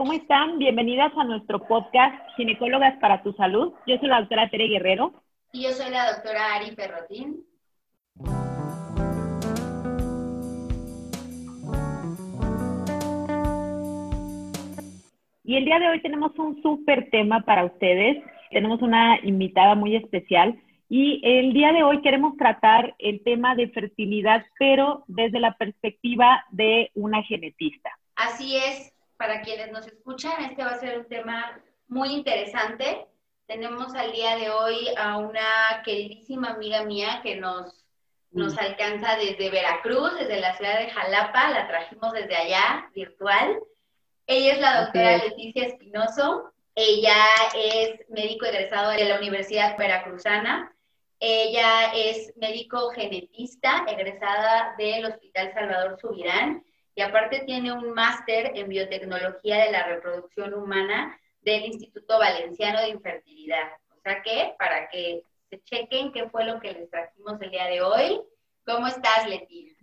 ¿Cómo están? Bienvenidas a nuestro podcast Ginecólogas para tu Salud. Yo soy la doctora Tere Guerrero. Y yo soy la doctora Ari Ferrotín. Y el día de hoy tenemos un súper tema para ustedes. Tenemos una invitada muy especial y el día de hoy queremos tratar el tema de fertilidad, pero desde la perspectiva de una genetista. Así es, para quienes nos escuchan, este va a ser un tema muy interesante. Tenemos al día de hoy a una queridísima amiga mía que nos, nos mm. alcanza desde Veracruz, desde la ciudad de Jalapa, la trajimos desde allá, virtual. Ella es la doctora Leticia Espinoso. Ella es médico egresado de la Universidad Veracruzana. Ella es médico genetista, egresada del Hospital Salvador Subirán y aparte tiene un máster en biotecnología de la reproducción humana del Instituto Valenciano de Infertilidad. O sea que, para que se chequen qué fue lo que les trajimos el día de hoy. ¿Cómo estás, Leti?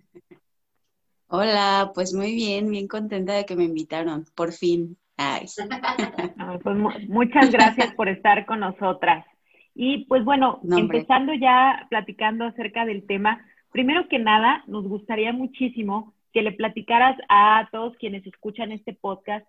Hola, pues muy bien, bien contenta de que me invitaron, por fin. Pues muchas gracias por estar con nosotras. Y pues bueno, empezando ya platicando acerca del tema, primero que nada, nos gustaría muchísimo que le platicaras a todos quienes escuchan este podcast,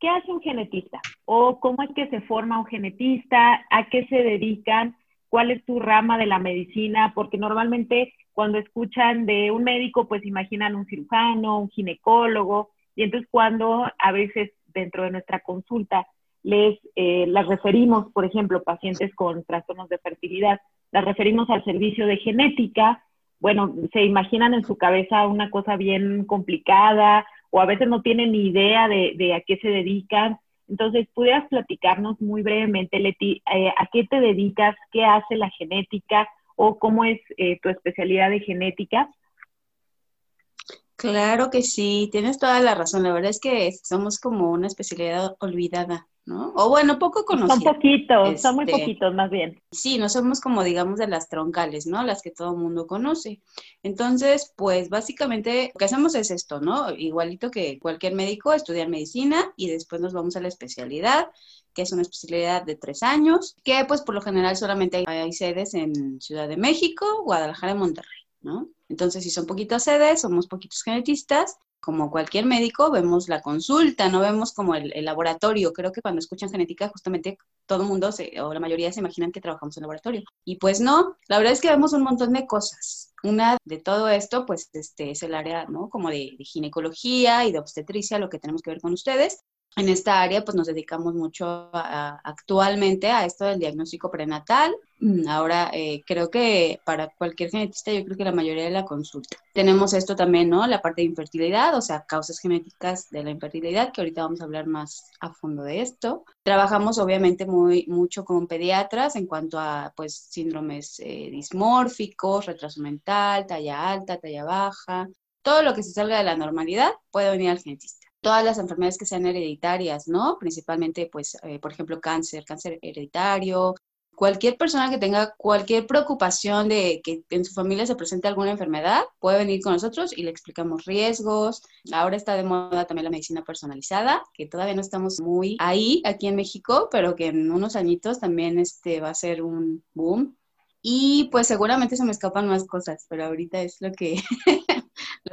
¿qué hace un genetista? ¿O cómo es que se forma un genetista? ¿A qué se dedican? ¿Cuál es tu rama de la medicina? Porque normalmente cuando escuchan de un médico, pues imaginan un cirujano, un ginecólogo, y entonces cuando a veces dentro de nuestra consulta les eh, las referimos, por ejemplo, pacientes con trastornos de fertilidad, las referimos al servicio de genética bueno, se imaginan en su cabeza una cosa bien complicada o a veces no tienen ni idea de, a qué se dedican. Entonces, ¿pudieras platicarnos muy brevemente, Leti, eh, a qué te dedicas, qué hace la genética o cómo es eh, tu especialidad de genética? Claro que sí, tienes toda la razón. La verdad es que somos como una especialidad olvidada. ¿No? O bueno, poco conocidos. Son poquitos, son muy este, poquitos más bien. Sí, no somos como digamos de las troncales, ¿no? Las que todo el mundo conoce. Entonces, pues básicamente lo que hacemos es esto, ¿no? Igualito que cualquier médico, estudiar medicina y después nos vamos a la especialidad que es una especialidad de tres años, que pues por lo general solamente hay, hay sedes en Ciudad de México, Guadalajara y Monterrey, ¿no? Entonces, si son poquitas sedes, somos poquitos genetistas como cualquier médico, vemos la consulta, no vemos como el, laboratorio. Creo que cuando escuchan genética, justamente todo el mundo o la mayoría se imaginan que trabajamos en laboratorio. Y pues no, la verdad es que vemos un montón de cosas. Una de todo esto, pues este es el área, ¿no? Como de ginecología y de obstetricia, lo que tenemos que ver con ustedes en esta área pues nos dedicamos mucho actualmente a esto del diagnóstico prenatal. Mm, ahora eh, creo que para cualquier genetista yo creo que la mayoría de la consulta. Tenemos esto también, ¿no? La parte de infertilidad, o sea, causas genéticas de la infertilidad, que ahorita vamos a hablar más a fondo de esto. Trabajamos obviamente muy mucho con pediatras en cuanto a pues síndromes eh, dismórficos, retraso mental, talla alta, talla baja, todo lo que se salga de la normalidad puede venir al genetista todas las enfermedades que sean hereditarias, ¿no? Principalmente, pues, eh, por ejemplo, cáncer, cáncer hereditario. Cualquier persona que tenga cualquier preocupación de que en su familia se presente alguna enfermedad, puede venir con nosotros y le explicamos riesgos. Ahora está de moda también la medicina personalizada, que todavía no estamos muy ahí aquí en México, pero que en unos añitos también este, va a ser un boom. Y pues seguramente se me escapan más cosas, pero ahorita es lo que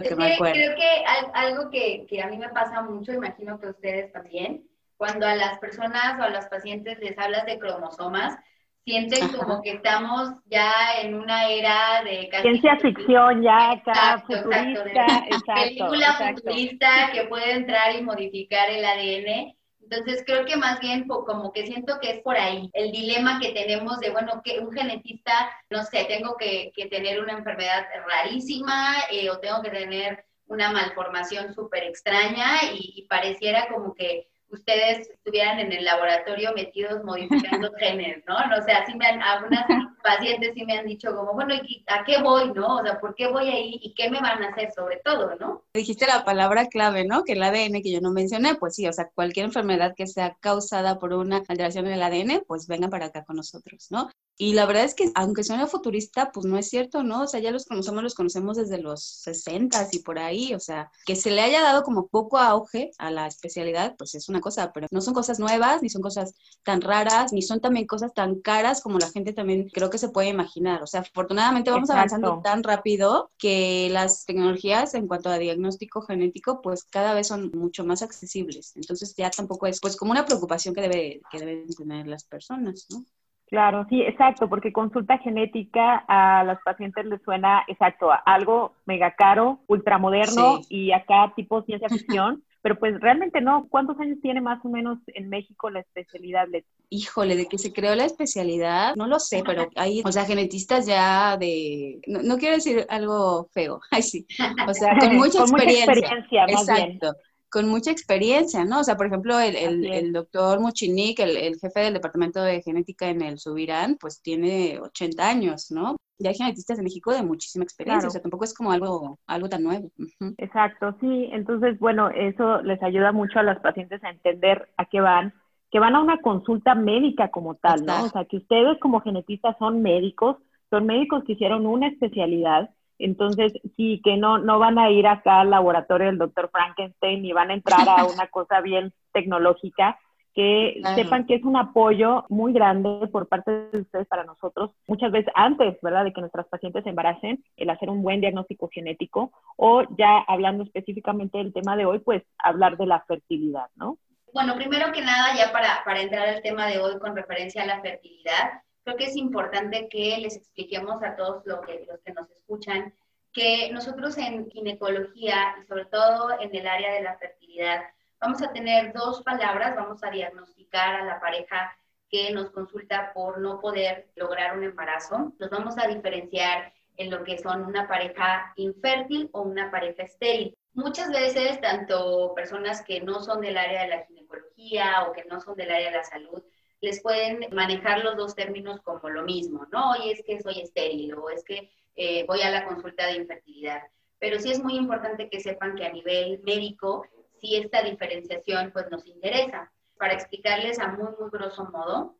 Creo que algo que, a mí me pasa mucho, imagino que ustedes también, cuando a las personas o a los pacientes les hablas de cromosomas, sienten como que estamos ya en una era de ciencia ficción ya acá futurista, película futurista que puede entrar y modificar el ADN entonces creo que más bien como que siento que es por ahí el dilema que tenemos de, bueno, que un genetista, no sé, tengo que, tener una enfermedad rarísima eh, o tengo que tener una malformación súper extraña y, pareciera como que ustedes estuvieran en el laboratorio metidos modificando genes, ¿no? O sea, sí me han, algunas pacientes sí me han dicho como, bueno, ¿a qué voy, no? O sea, ¿por qué voy ahí y qué me van a hacer sobre todo, no? Dijiste la palabra clave, ¿no? Que el ADN que yo no mencioné, pues sí, o sea, cualquier enfermedad que sea causada por una alteración en el ADN, pues venga para acá con nosotros, ¿no? Y la verdad es que, aunque suene futurista, pues no es cierto, ¿no? O sea, ya los conocemos, los conocemos desde los 60 y por ahí, o sea, que se le haya dado como poco auge a la especialidad, pues es una cosa, pero no son cosas nuevas, ni son cosas tan raras, ni son también cosas tan caras como la gente también creo que se puede imaginar. O sea, afortunadamente vamos avanzando tan rápido que las tecnologías en cuanto a diagnóstico genético, pues cada vez son mucho más accesibles. Entonces ya tampoco es pues como una preocupación que, debe, que deben tener las personas, ¿no? Claro, sí, exacto, porque consulta genética a las pacientes les suena exacto a algo mega caro, ultramoderno y acá tipo ciencia ficción, pero pues realmente no. ¿Cuántos años tiene más o menos en México la especialidad? Híjole, de que se creó la especialidad, no lo sé, pero hay, o sea, genetistas ya de, no, quiero decir algo feo, ay sí, o sea, con mucha experiencia. Mucha experiencia más exacto con mucha experiencia, ¿no? O sea, por ejemplo, el, el, doctor Muchinik, el, jefe del departamento de genética en el Subirán, pues tiene 80 años, ¿no? Ya hay genetistas en México de muchísima experiencia, o sea, tampoco es como algo, algo tan nuevo. Exacto, sí. Entonces, bueno, eso les ayuda mucho a los pacientes a entender a qué van, que van a una consulta médica como tal, ¿no? O sea, que ustedes como genetistas son médicos, son médicos que hicieron una especialidad entonces, sí, que no, no van a ir acá al laboratorio del doctor Frankenstein y van a entrar a una cosa bien tecnológica, que sepan que es un apoyo muy grande por parte de ustedes para nosotros, muchas veces antes, ¿verdad?, de que nuestras pacientes se embaracen, el hacer un buen diagnóstico genético, o ya hablando específicamente del tema de hoy, pues hablar de la fertilidad, ¿no? Bueno, primero que nada, ya para, para entrar al tema de hoy con referencia a la fertilidad, creo que es importante que les expliquemos a todos los que nos escuchan que nosotros en ginecología y sobre todo en el área de la fertilidad vamos a tener dos palabras, vamos a diagnosticar a la pareja que nos consulta por no poder lograr un embarazo, los vamos a diferenciar en lo que son una pareja infértil o una pareja estéril. Muchas veces, tanto personas que no son del área de la ginecología o que no son del área de la salud, les pueden manejar los dos términos como lo mismo, ¿no? Oye, es que soy estéril o es que eh, voy a la consulta de infertilidad. Pero sí es muy importante que sepan que a nivel médico, si esta diferenciación pues nos interesa. Para explicarles a muy, muy grosso modo,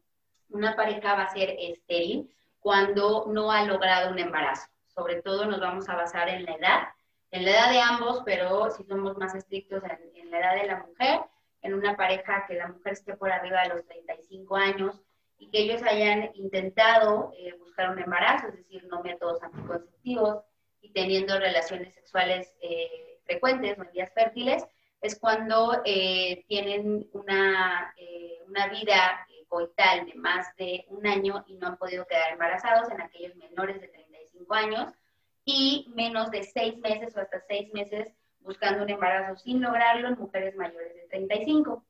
una pareja va a ser estéril cuando no ha logrado un embarazo. Sobre todo nos vamos a basar en la edad, en la edad de ambos, pero si somos más estrictos en la edad de la mujer, en una pareja que la mujer esté por arriba de los 35 años y que ellos hayan intentado eh, buscar un embarazo, es decir, no métodos anticonceptivos y teniendo relaciones sexuales eh, frecuentes o en días fértiles, es cuando eh, tienen una, una vida coital de más de un año y no han podido quedar embarazados en aquellos menores de 35 años y menos de seis meses o hasta seis meses buscando un embarazo sin lograrlo en mujeres mayores de 35.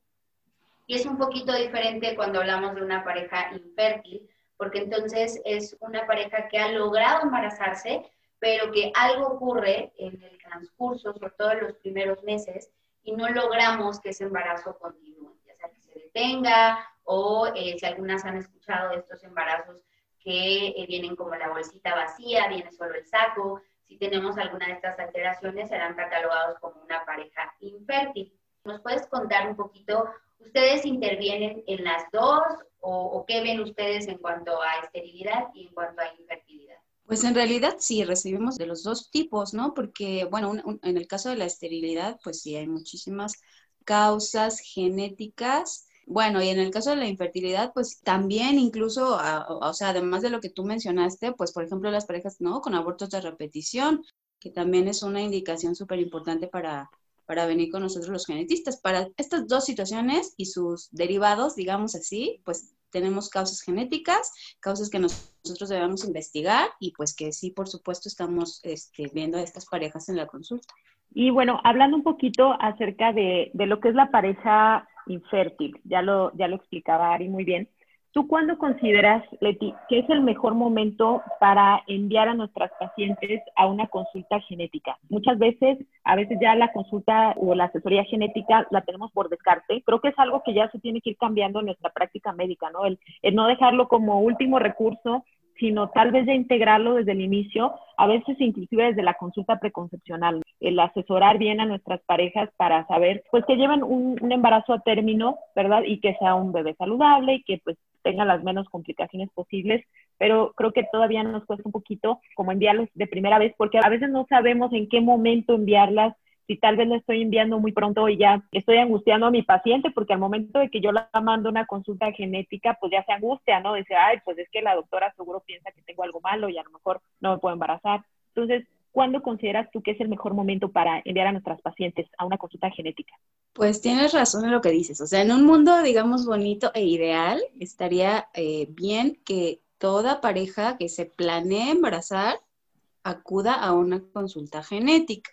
Y es un poquito diferente cuando hablamos de una pareja infértil, porque entonces es una pareja que ha logrado embarazarse, pero que algo ocurre en el transcurso, sobre todo en los primeros meses, y no logramos que ese embarazo continúe, ya sea que se detenga o eh, si algunas han escuchado de estos embarazos que eh, vienen como la bolsita vacía, viene solo el saco, si tenemos alguna de estas alteraciones, serán catalogados como una pareja infértil. ¿Nos puedes contar un poquito, ustedes intervienen en las dos o, qué ven ustedes en cuanto a esterilidad y en cuanto a infertilidad? Pues en realidad sí, recibimos de los dos tipos, ¿no? Porque, bueno, en el caso de la esterilidad, pues sí, hay muchísimas causas genéticas bueno, y en el caso de la infertilidad, pues también incluso, o sea, además de lo que tú mencionaste, pues por ejemplo las parejas, ¿no? Con abortos de repetición, que también es una indicación súper importante para, para venir con nosotros los genetistas. Para estas dos situaciones y sus derivados, digamos así, pues tenemos causas genéticas, causas que nosotros debemos investigar y pues que sí, por supuesto, estamos este, viendo a estas parejas en la consulta. Y bueno, hablando un poquito acerca de, de lo que es la pareja infértil, ya lo, ya lo explicaba Ari muy bien. ¿Tú cuándo consideras, Leti, que es el mejor momento para enviar a nuestras pacientes a una consulta genética? Muchas veces, a veces ya la consulta o la asesoría genética la tenemos por descarte. Creo que es algo que ya se tiene que ir cambiando en nuestra práctica médica, ¿no? El, el no dejarlo como último recurso sino tal vez de integrarlo desde el inicio, a veces inclusive desde la consulta preconcepcional, el asesorar bien a nuestras parejas para saber, pues que lleven un, embarazo a término, ¿verdad? Y que sea un bebé saludable y que pues tengan las menos complicaciones posibles, pero creo que todavía nos cuesta un poquito como enviarlos de primera vez, porque a veces no sabemos en qué momento enviarlas, si tal vez la estoy enviando muy pronto y ya estoy angustiando a mi paciente, porque al momento de que yo la mando una consulta genética, pues ya se angustia, ¿no? Dice, ay, pues es que la doctora seguro piensa que tengo algo malo y a lo mejor no me puedo embarazar. Entonces, ¿cuándo consideras tú que es el mejor momento para enviar a nuestras pacientes a una consulta genética? Pues tienes razón en lo que dices. O sea, en un mundo, digamos, bonito e ideal, estaría eh, bien que toda pareja que se planee embarazar acuda a una consulta genética.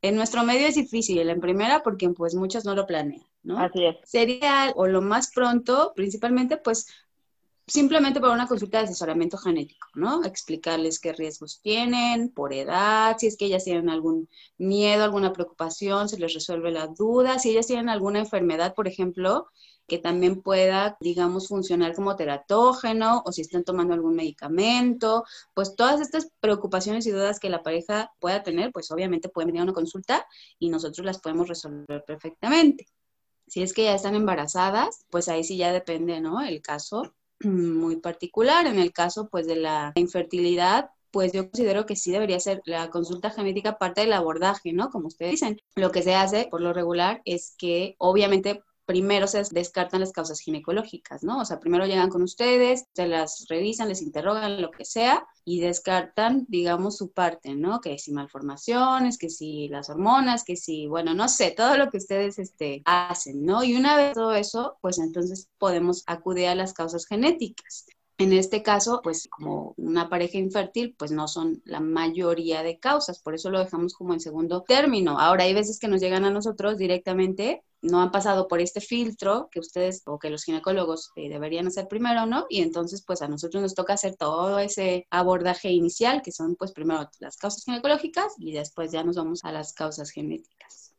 En nuestro medio es difícil, en primera porque pues muchos no lo planean, ¿no? Así es. Sería o lo más pronto, principalmente pues simplemente para una consulta de asesoramiento genético, ¿no? Explicarles qué riesgos tienen por edad, si es que ellas tienen algún miedo, alguna preocupación, se les resuelve la duda, si ellas tienen alguna enfermedad, por ejemplo, que también pueda, digamos, funcionar como teratógeno o si están tomando algún medicamento, pues todas estas preocupaciones y dudas que la pareja pueda tener, pues obviamente pueden venir a una consulta y nosotros las podemos resolver perfectamente. Si es que ya están embarazadas, pues ahí sí ya depende, ¿no? El caso muy particular. En el caso, pues, de la infertilidad, pues yo considero que sí debería ser la consulta genética parte del abordaje, ¿no? Como ustedes dicen, lo que se hace por lo regular es que obviamente primero se descartan las causas ginecológicas, ¿no? O sea, primero llegan con ustedes, se las revisan, les interrogan, lo que sea, y descartan, digamos, su parte, ¿no? Que si malformaciones, que si las hormonas, que si, bueno, no sé, todo lo que ustedes este, hacen, ¿no? Y una vez todo eso, pues entonces podemos acudir a las causas genéticas. En este caso, pues como una pareja infértil, pues no son la mayoría de causas, por eso lo dejamos como en segundo término. Ahora hay veces que nos llegan a nosotros directamente, no han pasado por este filtro que ustedes o que los ginecólogos eh, deberían hacer primero, ¿no? Y entonces pues a nosotros nos toca hacer todo ese abordaje inicial, que son pues primero las causas ginecológicas y después ya nos vamos a las causas genéticas.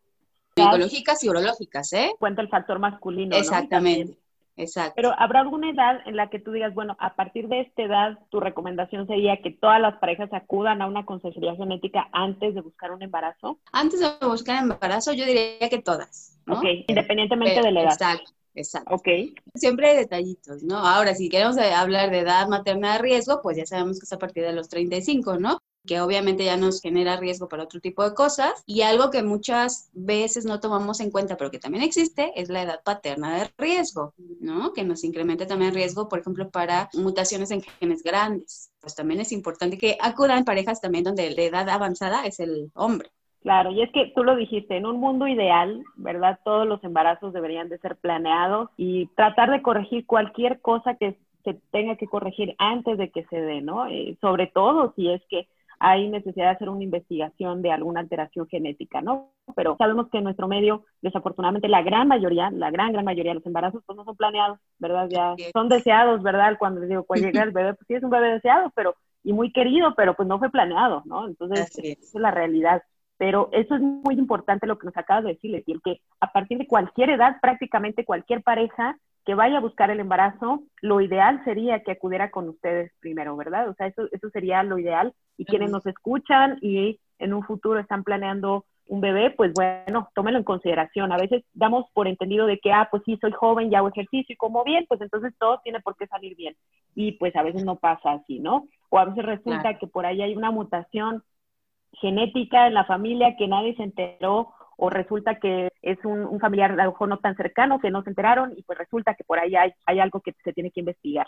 Ginecológicas y urológicas, ¿eh? Cuenta el factor masculino. Exactamente. Exacto. Pero ¿habrá alguna edad en la que tú digas, bueno, a partir de esta edad, tu recomendación sería que todas las parejas acudan a una consejería genética antes de buscar un embarazo? Antes de buscar embarazo, yo diría que todas. ¿no? Ok, independientemente de la edad. Exacto. Exacto. Ok. Siempre hay detallitos, ¿no? Ahora, si queremos hablar de edad materna de riesgo, pues ya sabemos que es a partir de los 35, ¿no? Que obviamente ya nos genera riesgo para otro tipo de cosas. Y algo que muchas veces no tomamos en cuenta, pero que también existe, es la edad paterna de riesgo, ¿no? Que nos incrementa también riesgo, por ejemplo, para mutaciones en genes grandes. Pues también es importante que acudan parejas también donde la edad avanzada es el hombre. Claro, y es que tú lo dijiste, en un mundo ideal, ¿verdad? Todos los embarazos deberían de ser planeados y tratar de corregir cualquier cosa que se tenga que corregir antes de que se dé, ¿no? Eh, sobre todo si es que hay necesidad de hacer una investigación de alguna alteración genética, ¿no? Pero sabemos que en nuestro medio, desafortunadamente, la gran mayoría, la gran, gran mayoría de los embarazos, pues no son planeados, ¿verdad? Ya son deseados, ¿verdad? Cuando les digo, cuando llega el bebé, pues sí es un bebé deseado, pero, y muy querido, pero pues no fue planeado, ¿no? Entonces, esa es la realidad. Pero eso es muy importante lo que nos acabas de decir, y el que a partir de cualquier edad, prácticamente cualquier pareja que vaya a buscar el embarazo, lo ideal sería que acudiera con ustedes primero, ¿verdad? O sea, eso, eso sería lo ideal. Y quienes nos escuchan y en un futuro están planeando un bebé, pues bueno, tómenlo en consideración. A veces damos por entendido de que, ah, pues sí, soy joven y hago ejercicio y como bien, pues entonces todo tiene por qué salir bien. Y pues a veces no pasa así, ¿no? O a veces resulta que por ahí hay una mutación genética en la familia que nadie se enteró o resulta que es un, familiar a lo mejor no tan cercano que no se enteraron y pues resulta que por ahí hay, hay algo que se tiene que investigar.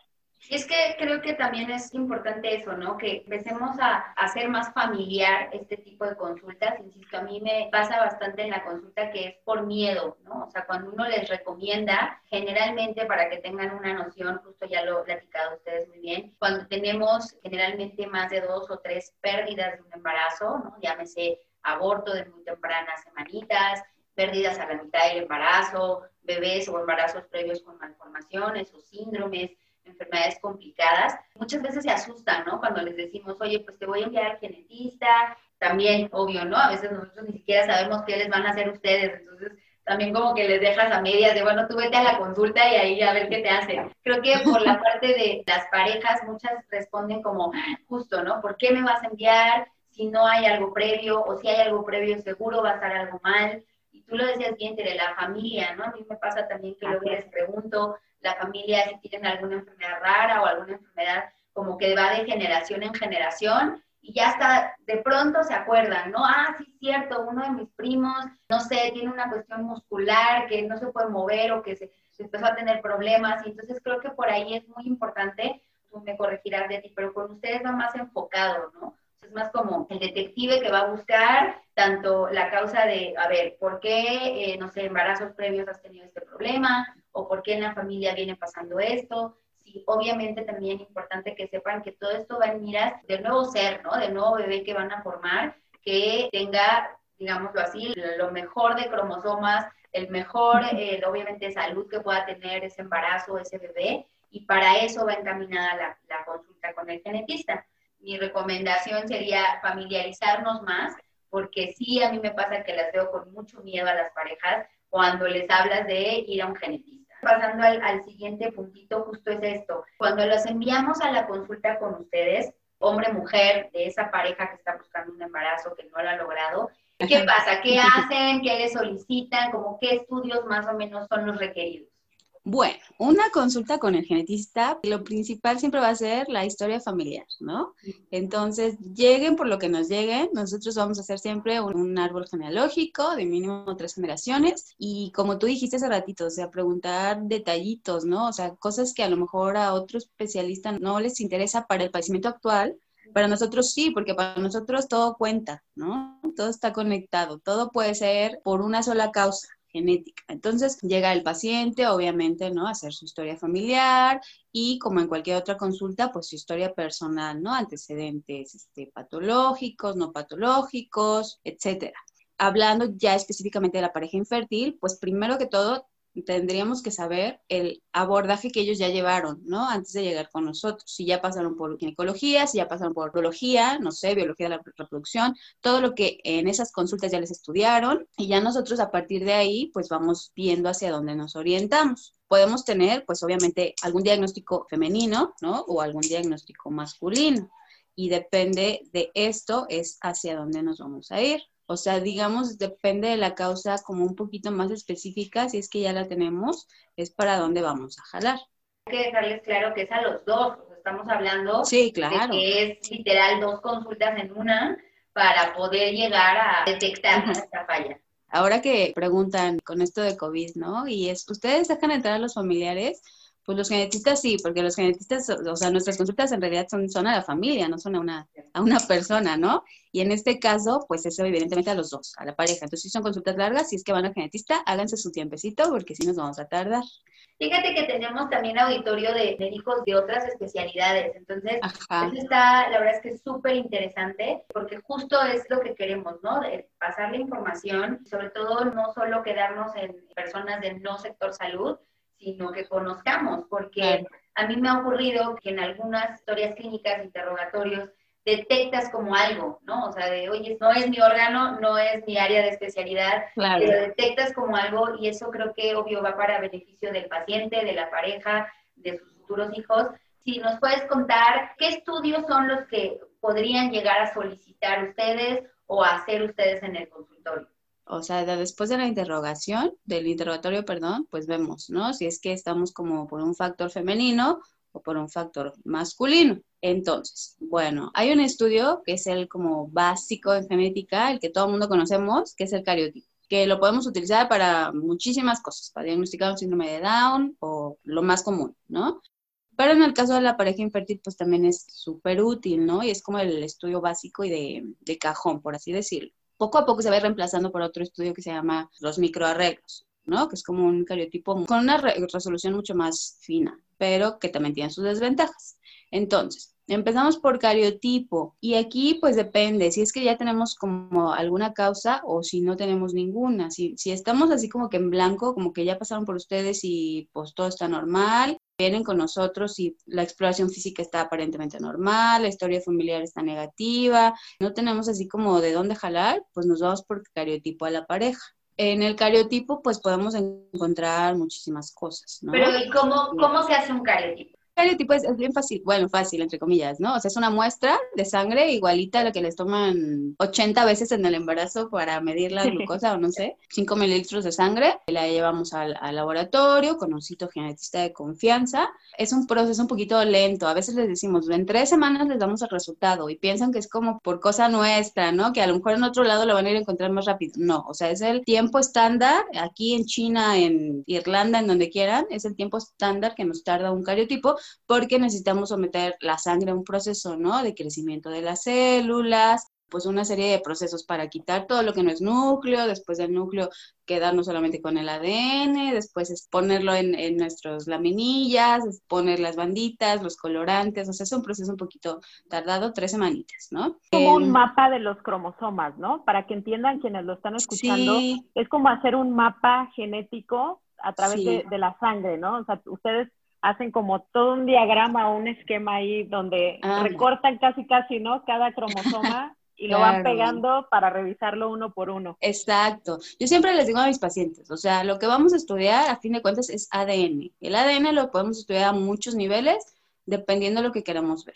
Y es que creo que también es importante eso, ¿no? Que empecemos a, hacer más familiar este tipo de consultas. Insisto, a mí me pasa bastante en la consulta que es por miedo, ¿no? O sea, cuando uno les recomienda, generalmente para que tengan una noción, justo ya lo he platicado ustedes muy bien, cuando tenemos generalmente más de dos o tres pérdidas de un embarazo, ¿no? Llámese aborto de muy tempranas semanitas, pérdidas a la mitad del embarazo, bebés o embarazos previos con malformaciones o síndromes, enfermedades complicadas, muchas veces se asustan, ¿no? Cuando les decimos, oye, pues te voy a enviar al genetista, también, obvio, ¿no? A veces nosotros ni siquiera sabemos qué les van a hacer ustedes, entonces también como que les dejas a medias de, bueno, tú vete a la consulta y ahí a ver qué te hacen. Creo que por la parte de las parejas, muchas responden como, justo, ¿no? ¿Por qué me vas a enviar? Si no hay algo previo o si hay algo previo, seguro va a estar algo mal tú lo decías bien, de la familia, ¿no? A mí me pasa también que luego les pregunto, la familia si tienen alguna enfermedad rara o alguna enfermedad como que va de generación en generación y ya hasta de pronto se acuerdan, ¿no? Ah, sí, cierto, uno de mis primos, no sé, tiene una cuestión muscular que no se puede mover o que se, empezó a tener problemas. Y entonces creo que por ahí es muy importante, tú me corregirás de ti, pero con ustedes va más enfocado, ¿no? Es más como el detective que va a buscar tanto la causa de, a ver, ¿por qué, eh, no sé, embarazos previos has tenido este problema? ¿O por qué en la familia viene pasando esto? Sí, obviamente también es importante que sepan que todo esto va en miras del nuevo ser, ¿no? Del nuevo bebé que van a formar, que tenga, digámoslo así, lo mejor de cromosomas, el mejor, eh, obviamente, salud que pueda tener ese embarazo, ese bebé, y para eso va encaminada la, la consulta con el genetista. Mi recomendación sería familiarizarnos más, porque sí, a mí me pasa que las veo con mucho miedo a las parejas cuando les hablas de ir a un genetista pasando al, siguiente puntito, justo es esto. Cuando los enviamos a la consulta con ustedes, hombre, mujer, de esa pareja que está buscando un embarazo que no lo ha logrado, ¿qué pasa? ¿Qué hacen? ¿Qué le solicitan? ¿Cómo qué estudios más o menos son los requeridos? Bueno, una consulta con el genetista, lo principal siempre va a ser la historia familiar, ¿no? Entonces, lleguen por lo que nos lleguen, nosotros vamos a hacer siempre un, árbol genealógico de mínimo tres generaciones y como tú dijiste hace ratito, o sea, preguntar detallitos, ¿no? O sea, cosas que a lo mejor a otro especialista no les interesa para el padecimiento actual, para nosotros sí, porque para nosotros todo cuenta, ¿no? Todo está conectado, todo puede ser por una sola causa genética. Entonces llega el paciente, obviamente, ¿no? Hacer su historia familiar y como en cualquier otra consulta, pues su historia personal, ¿no? Antecedentes este, patológicos, no patológicos, etcétera. Hablando ya específicamente de la pareja infértil, pues primero que todo tendríamos que saber el abordaje que ellos ya llevaron, ¿no? Antes de llegar con nosotros. Si ya pasaron por ginecología, si ya pasaron por biología, no sé, biología de la reproducción, todo lo que en esas consultas ya les estudiaron y ya nosotros a partir de ahí, pues vamos viendo hacia dónde nos orientamos. Podemos tener, pues obviamente, algún diagnóstico femenino, ¿no? O algún diagnóstico masculino. Y depende de esto, es hacia dónde nos vamos a ir. O sea, digamos, depende de la causa como un poquito más específica, si es que ya la tenemos, es para dónde vamos a jalar. Hay que dejarles claro que es a los dos, estamos hablando sí, claro. de que es literal dos consultas en una para poder llegar a detectar esta falla. Ahora que preguntan con esto de COVID, ¿no? Y es, ¿ustedes dejan entrar a los familiares? Pues los genetistas sí, porque los genetistas, o sea, nuestras consultas en realidad son, son a la familia, no son a una, a una persona, ¿no? Y en este caso, pues eso evidentemente a los dos, a la pareja. Entonces, si son consultas largas, si es que van al genetista, háganse su tiempecito, porque si nos vamos a tardar. Fíjate que tenemos también auditorio de médicos de otras especialidades, entonces eso está, la verdad es que es súper interesante, porque justo es lo que queremos, ¿no? De pasar la información, sobre todo no solo quedarnos en personas del no sector salud, sino que conozcamos, porque a mí me ha ocurrido que en algunas historias clínicas, interrogatorios, detectas como algo, ¿no? O sea, de, oye, no es mi órgano, no es mi área de especialidad, pero detectas como algo y eso creo que obvio va para beneficio del paciente, de la pareja, de sus futuros hijos. Si nos puedes contar qué estudios son los que podrían llegar a solicitar ustedes o hacer ustedes en el consultorio. O sea, después de la interrogación, del interrogatorio, perdón, pues vemos, ¿no? Si es que estamos como por un factor femenino o por un factor masculino. Entonces, bueno, hay un estudio que es el como básico en genética, el que todo el mundo conocemos, que es el cariotipo, que lo podemos utilizar para muchísimas cosas, para diagnosticar un síndrome de Down o lo más común, ¿no? Pero en el caso de la pareja infértil, pues también es súper útil, ¿no? Y es como el estudio básico y de, de cajón, por así decirlo poco a poco se va reemplazando por otro estudio que se llama los microarreglos, ¿no? Que es como un cariotipo con una resolución mucho más fina, pero que también tiene sus desventajas. Entonces, empezamos por cariotipo y aquí pues depende si es que ya tenemos como alguna causa o si no tenemos ninguna. Si, si estamos así como que en blanco, como que ya pasaron por ustedes y pues todo está normal, vienen con nosotros y la exploración física está aparentemente normal, la historia familiar está negativa, no tenemos así como de dónde jalar, pues nos vamos por cariotipo a la pareja. En el cariotipo, pues podemos encontrar muchísimas cosas, ¿no? Pero ¿y cómo, cómo se hace un cariotipo? Cariotipo es, es, bien fácil, bueno, fácil, entre comillas, ¿no? O sea, es una muestra de sangre igualita a la que les toman 80 veces en el embarazo para medir la glucosa o no sé, 5 mililitros de sangre, la llevamos al, al laboratorio con un citogenetista de confianza. Es un proceso un poquito lento, a veces les decimos, en tres semanas les damos el resultado y piensan que es como por cosa nuestra, ¿no? Que a lo mejor en otro lado lo van a ir a encontrar más rápido. No, o sea, es el tiempo estándar, aquí en China, en Irlanda, en donde quieran, es el tiempo estándar que nos tarda un cariotipo porque necesitamos someter la sangre a un proceso, ¿no? De crecimiento de las células, pues una serie de procesos para quitar todo lo que no es núcleo, después del núcleo quedarnos solamente con el ADN, después es ponerlo en, en nuestras laminillas, poner las banditas, los colorantes, o sea, es un proceso un poquito tardado, tres semanitas, ¿no? Como un em, mapa de los cromosomas, ¿no? Para que entiendan quienes lo están escuchando, es como hacer un mapa genético a través de, de la sangre, ¿no? O sea, ustedes hacen como todo un diagrama o un esquema ahí donde ah, recortan casi casi, ¿no? Cada cromosoma y lo van pegando para revisarlo uno por uno. Exacto. Yo siempre les digo a mis pacientes, o sea, lo que vamos a estudiar a fin de cuentas es ADN. El ADN lo podemos estudiar a muchos niveles dependiendo de lo que queramos ver.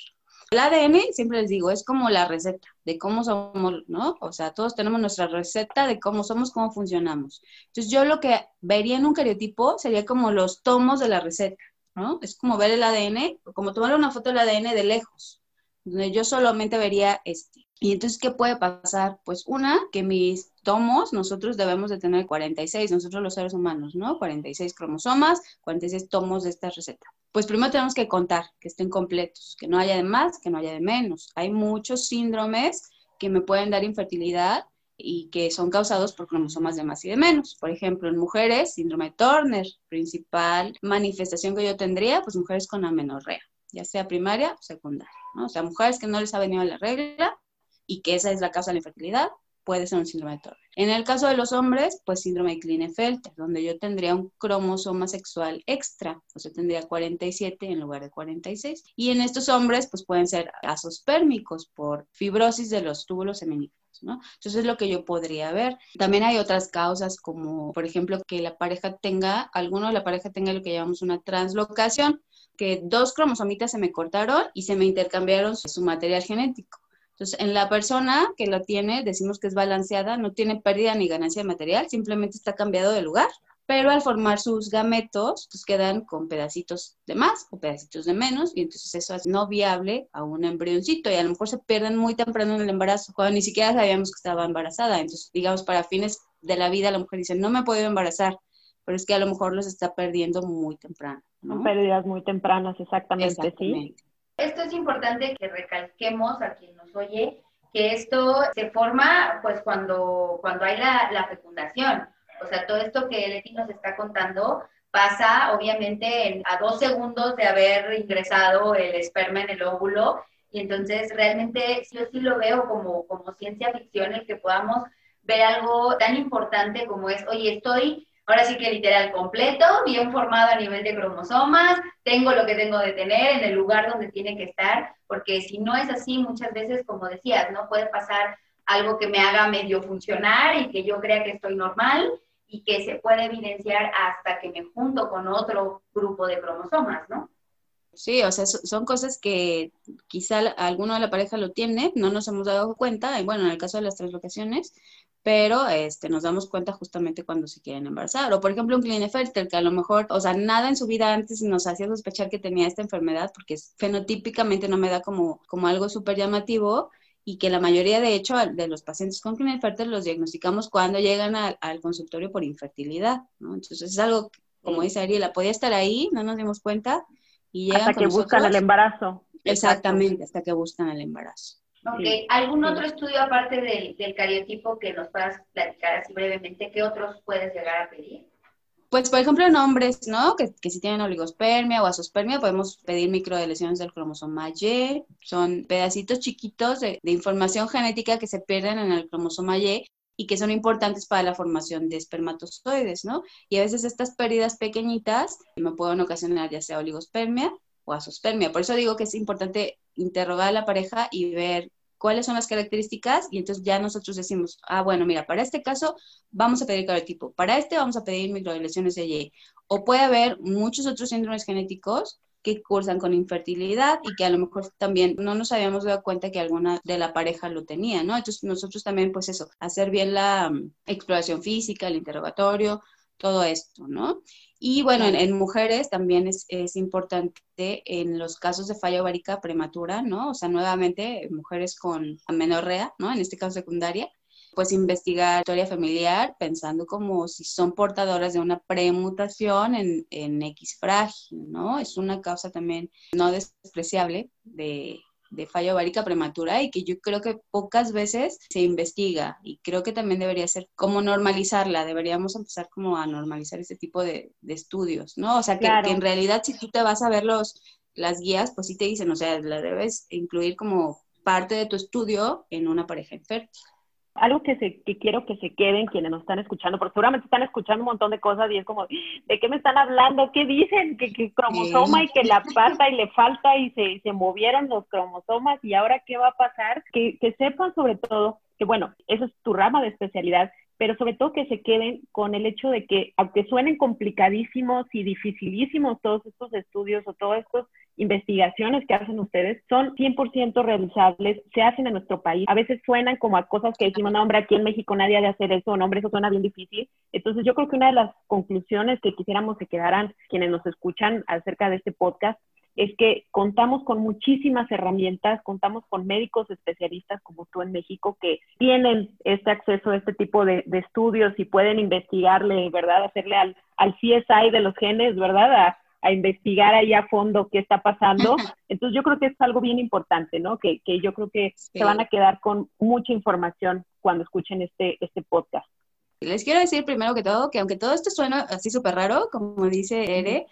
El ADN, siempre les digo, es como la receta de cómo somos, ¿no? O sea, todos tenemos nuestra receta de cómo somos, cómo funcionamos. Entonces, yo lo que vería en un cariotipo sería como los tomos de la receta, ¿no? Es como ver el ADN, como tomar una foto del ADN de lejos, donde yo solamente vería este. Y entonces, ¿qué puede pasar? Pues una, que mis tomos, nosotros debemos de tener 46, nosotros los seres humanos, ¿no? 46 cromosomas, 46 tomos de esta receta. Pues primero tenemos que contar que estén completos, que no haya de más, que no haya de menos. Hay muchos síndromes que me pueden dar infertilidad y que son causados por cromosomas de más y de menos. Por ejemplo, en mujeres, síndrome de Turner, principal manifestación que yo tendría, pues mujeres con amenorrea, ya sea primaria o secundaria, ¿no? O sea, mujeres que no les ha venido la regla y que esa es la causa de la infertilidad, puede ser un síndrome de Turner. En el caso de los hombres, pues síndrome de Klinefelter, donde yo tendría un cromosoma sexual extra, o sea, tendría 47 en lugar de 46. Y en estos hombres, pues pueden ser asospérmicos por fibrosis de los túbulos seminíferos. ¿no? Entonces es lo que yo podría ver. También hay otras causas como, por ejemplo, que la pareja tenga, alguno de la pareja tenga lo que llamamos una translocación, que dos cromosomitas se me cortaron y se me intercambiaron su material genético. Entonces, en la persona que lo tiene, decimos que es balanceada, no tiene pérdida ni ganancia de material, simplemente está cambiado de lugar. Pero al formar sus gametos, pues quedan con pedacitos de más o pedacitos de menos, y entonces eso es no viable a un embrioncito, y a lo mejor se pierden muy temprano en el embarazo, cuando ni siquiera sabíamos que estaba embarazada. Entonces, digamos, para fines de la vida, la mujer dice, no me he podido embarazar, pero es que a lo mejor los está perdiendo muy temprano. ¿no? Pérdidas muy tempranas, exactamente, exactamente. sí. Esto es importante que recalquemos a quien oye que esto se forma pues cuando, cuando hay la, fecundación. O sea, todo esto que Leti nos está contando pasa obviamente a dos segundos de haber ingresado el esperma en el óvulo y entonces realmente yo sí lo veo como, como ciencia ficción el que podamos ver algo tan importante como es, oye, estoy ahora sí que literal completo, bien formado a nivel de cromosomas, tengo lo que tengo de tener en el lugar donde tiene que estar, porque si no es así, muchas veces, como decías, ¿no? Puede pasar algo que me haga medio funcionar y que yo crea que estoy normal y que se puede evidenciar hasta que me junto con otro grupo de cromosomas, ¿no? Sí, o sea, son cosas que quizá alguno de la pareja lo tiene, no nos hemos dado cuenta, y bueno, en el caso de las translocaciones, pero este, nos damos cuenta justamente cuando se quieren embarazar. O por ejemplo un Klinefelter, que a lo mejor, o sea, nada en su vida antes nos hacía sospechar que tenía esta enfermedad, porque fenotípicamente no me da como, como algo súper llamativo, y que la mayoría, de hecho, de los pacientes con Klinefelter los diagnosticamos cuando llegan al consultorio por infertilidad, ¿no? Entonces es algo, como dice Ariela, podía estar ahí, no nos dimos cuenta, y llegan Hasta que buscan el embarazo. Exactamente, hasta que buscan el embarazo. Ok, ¿algún otro estudio aparte del, del, cariotipo que nos puedas platicar así brevemente? ¿Qué otros puedes llegar a pedir? Pues, por ejemplo, en hombres, ¿no? Que, que si tienen oligospermia o asospermia, podemos pedir microlesiones del cromosoma Y. Son pedacitos chiquitos de, de información genética que se pierden en el cromosoma Y y que son importantes para la formación de espermatozoides, ¿no? Y a veces estas pérdidas pequeñitas me pueden ocasionar ya sea oligospermia o asospermia. Por eso digo que es importante interrogar a la pareja y ver cuáles son las características y entonces ya nosotros decimos, ah, bueno, mira, para este caso vamos a pedir tipo, para este vamos a pedir microlesiones de Y. O puede haber muchos otros síndromes genéticos que cursan con infertilidad y que a lo mejor también no nos habíamos dado cuenta que alguna de la pareja lo tenía, ¿no? Entonces nosotros también, pues eso, hacer bien la mm, exploración física, el interrogatorio, todo esto, ¿no? Y bueno, en, mujeres también es, es, importante en los casos de falla ovárica prematura, ¿no? O sea, nuevamente, mujeres con amenorrea, ¿no? En este caso secundaria, pues investigar historia familiar pensando como si son portadoras de una premutación en, en X frágil, ¿no? Es una causa también no despreciable de, de falla ovárica prematura y que yo creo que pocas veces se investiga y creo que también debería ser como normalizarla, deberíamos empezar como a normalizar ese tipo de, estudios, ¿no? O sea, que, que, en realidad si tú te vas a ver los, las guías, pues sí te dicen, o sea, la debes incluir como parte de tu estudio en una pareja infértil algo que, se, que quiero que se queden quienes nos están escuchando, porque seguramente están escuchando un montón de cosas y es como, ¿de qué me están hablando? ¿Qué dicen? Que, que cromosoma y que la falta y le falta y se, se movieron los cromosomas y ahora qué va a pasar? Que, que sepan sobre todo que, bueno, eso es tu rama de especialidad, pero sobre todo que se queden con el hecho de que, aunque suenen complicadísimos y dificilísimos todos estos estudios o todas estas investigaciones que hacen ustedes, son 100% realizables, se hacen en nuestro país. A veces suenan como a cosas que decimos, no, hombre, aquí en México nadie ha de hacer eso, no, hombre, eso suena bien difícil. Entonces, yo creo que una de las conclusiones que quisiéramos que quedaran quienes nos escuchan acerca de este podcast es que contamos con muchísimas herramientas, contamos con médicos especialistas como tú en México que tienen este acceso a este tipo de, estudios y pueden investigarle, ¿verdad? Hacerle al, al CSI de los genes, ¿verdad? A, investigar ahí a fondo qué está pasando. Entonces yo creo que es algo bien importante, ¿no? Que, que yo creo que se van a quedar con mucha información cuando escuchen este, este podcast. Les quiero decir primero que todo que aunque todo esto suena así súper raro, como dice Ere,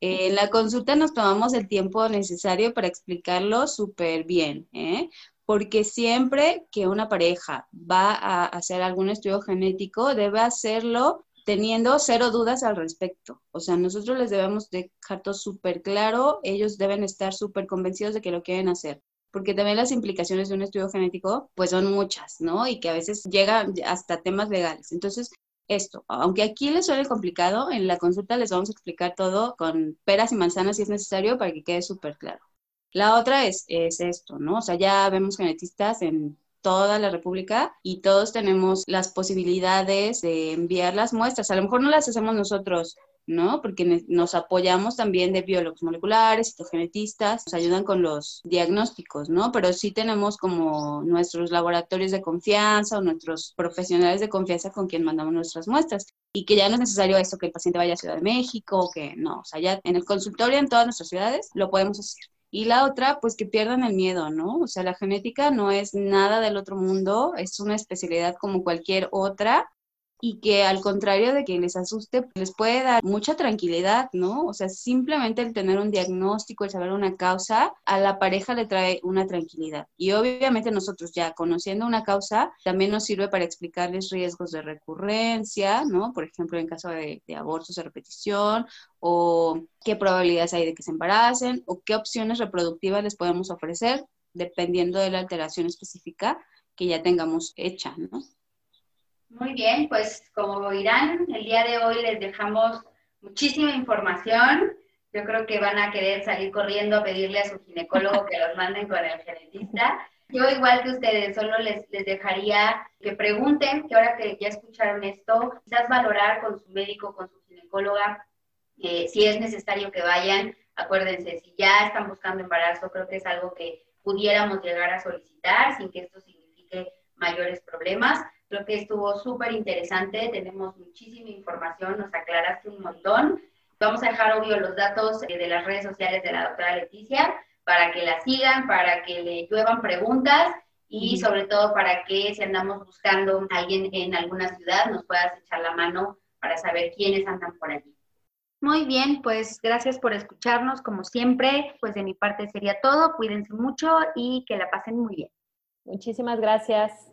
en la consulta nos tomamos el tiempo necesario para explicarlo súper bien, ¿eh? porque siempre que una pareja va a hacer algún estudio genético, debe hacerlo teniendo cero dudas al respecto. O sea, nosotros les debemos dejar todo súper claro, ellos deben estar súper convencidos de que lo quieren hacer porque también las implicaciones de un estudio genético pues son muchas, ¿no? Y que a veces llegan hasta temas legales. Entonces, esto. Aunque aquí les suene complicado, en la consulta les vamos a explicar todo con peras y manzanas si es necesario para que quede súper claro. La otra es, es esto, ¿no? O sea, ya vemos genetistas en toda la República y todos tenemos las posibilidades de enviar las muestras. A lo mejor no las hacemos nosotros ¿no? Porque nos apoyamos también de biólogos moleculares, citogenetistas, nos ayudan con los diagnósticos, ¿no? Pero sí tenemos como nuestros laboratorios de confianza o nuestros profesionales de confianza con quien mandamos nuestras muestras. Y que ya no es necesario esto que el paciente vaya a Ciudad de México, que no, o sea, ya en el consultorio en todas nuestras ciudades lo podemos hacer. Y la otra, pues que pierdan el miedo, ¿no? O sea, la genética no es nada del otro mundo, es una especialidad como cualquier otra y que al contrario de que les asuste, les puede dar mucha tranquilidad, ¿no? O sea, simplemente el tener un diagnóstico, el saber una causa, a la pareja le trae una tranquilidad. Y obviamente nosotros ya conociendo una causa, también nos sirve para explicarles riesgos de recurrencia, ¿no? Por ejemplo, en caso de, de abortos de repetición o qué probabilidades hay de que se embaracen o qué opciones reproductivas les podemos ofrecer dependiendo de la alteración específica que ya tengamos hecha, ¿no? Muy bien, pues como irán, el día de hoy les dejamos muchísima información. Yo creo que van a querer salir corriendo a pedirle a su ginecólogo que los manden con el genetista. Yo igual que ustedes, solo les, les dejaría que pregunten, que ahora que ya escucharon esto, quizás valorar con su médico, con su ginecóloga, eh, si es necesario que vayan. Acuérdense, si ya están buscando embarazo, creo que es algo que pudiéramos llegar a solicitar sin que esto signifique mayores problemas. Creo que estuvo súper interesante, tenemos muchísima información, nos aclaraste un montón. Vamos a dejar, obvio, los datos eh, de las redes sociales de la doctora Leticia para que la sigan, para que le lluevan preguntas y sobre todo para que si andamos buscando a alguien en alguna ciudad nos puedas echar la mano para saber quiénes andan por allí. Muy bien, pues gracias por escucharnos como siempre. Pues de mi parte sería todo. Cuídense mucho y que la pasen muy bien. Muchísimas gracias.